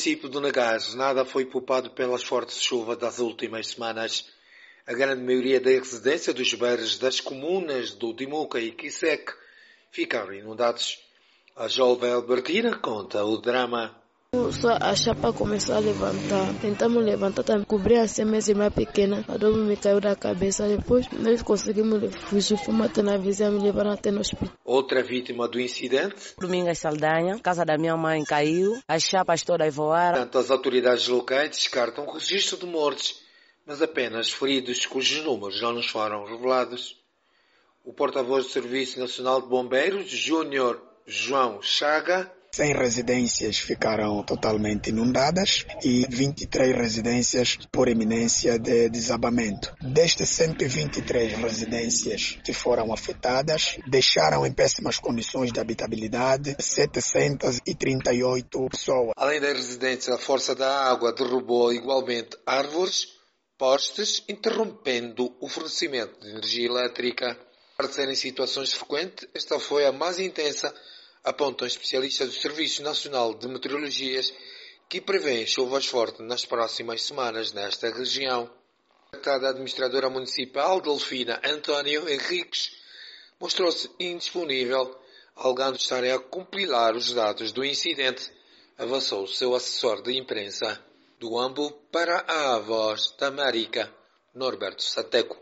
município de Nagás, nada foi poupado pelas fortes chuvas das últimas semanas. A grande maioria da residência dos bairros das comunas do Dimuca e Quisec ficaram inundados. A jovem Albertina conta o drama. Só a chapa começou a levantar. Tentamos levantar, também cobrir a semente mais pequena. A dor me caiu da cabeça. Depois nós conseguimos fugir. Fomos até na vizinha, me levaram até no hospital. Outra vítima do incidente. Domingas Saldanha, casa da minha mãe caiu. As chapas todas voaram. Tanto as autoridades locais descartam o registro de mortes, mas apenas feridos cujos números não nos foram revelados. O porta-voz do Serviço Nacional de Bombeiros, Júnior João Chaga, 100 residências ficaram totalmente inundadas e 23 residências por eminência de desabamento. Destas 123 residências que foram afetadas, deixaram em péssimas condições de habitabilidade 738 pessoas. Além das residências, a força da água derrubou igualmente árvores, postes, interrompendo o fornecimento de energia elétrica. Apesar de situações frequentes, esta foi a mais intensa apontam especialistas do Serviço Nacional de Meteorologias que prevêem chuvas fortes nas próximas semanas nesta região. A administradora municipal, Delfina António Henriques, mostrou-se indisponível, alegando estarem a compilar os dados do incidente, avançou o seu assessor de imprensa. Do AMBO para a Voz da América, Norberto Sateco.